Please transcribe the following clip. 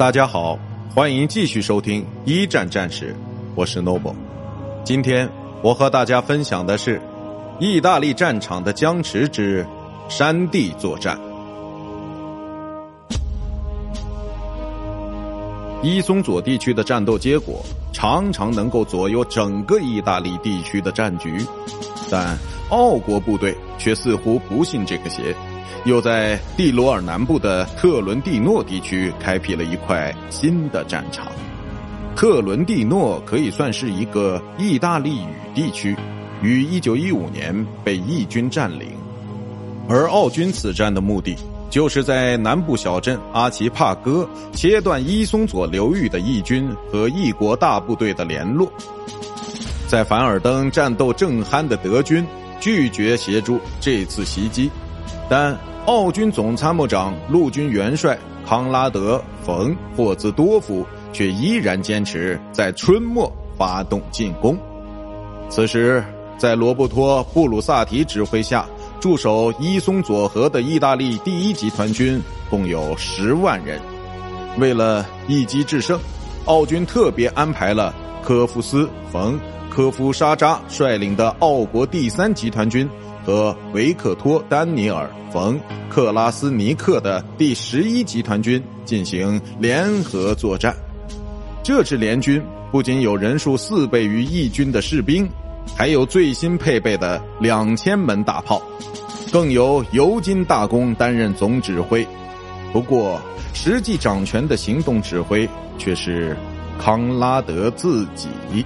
大家好，欢迎继续收听一战战士，我是 Noble。今天我和大家分享的是意大利战场的僵持之山地作战。伊松佐地区的战斗结果常常能够左右整个意大利地区的战局，但奥国部队却似乎不信这个邪。又在蒂罗尔南部的特伦蒂诺地区开辟了一块新的战场。特伦蒂诺可以算是一个意大利语地区，于1915年被义军占领。而奥军此战的目的，就是在南部小镇阿奇帕戈切断伊松佐流域的义军和异国大部队的联络。在凡尔登战斗正酣的德军拒绝协助这次袭击，但。奥军总参谋长、陆军元帅康拉德·冯·霍兹多夫却依然坚持在春末发动进攻。此时，在罗伯托·布鲁萨提指挥下，驻守伊松佐河的意大利第一集团军共有十万人。为了一击制胜，奥军特别安排了科夫斯·冯·科夫沙扎率领的奥国第三集团军。和维克托·丹尼尔·冯·克拉斯尼克的第十一集团军进行联合作战。这支联军不仅有人数四倍于义军的士兵，还有最新配备的两千门大炮，更有尤金大公担任总指挥。不过，实际掌权的行动指挥却是康拉德自己。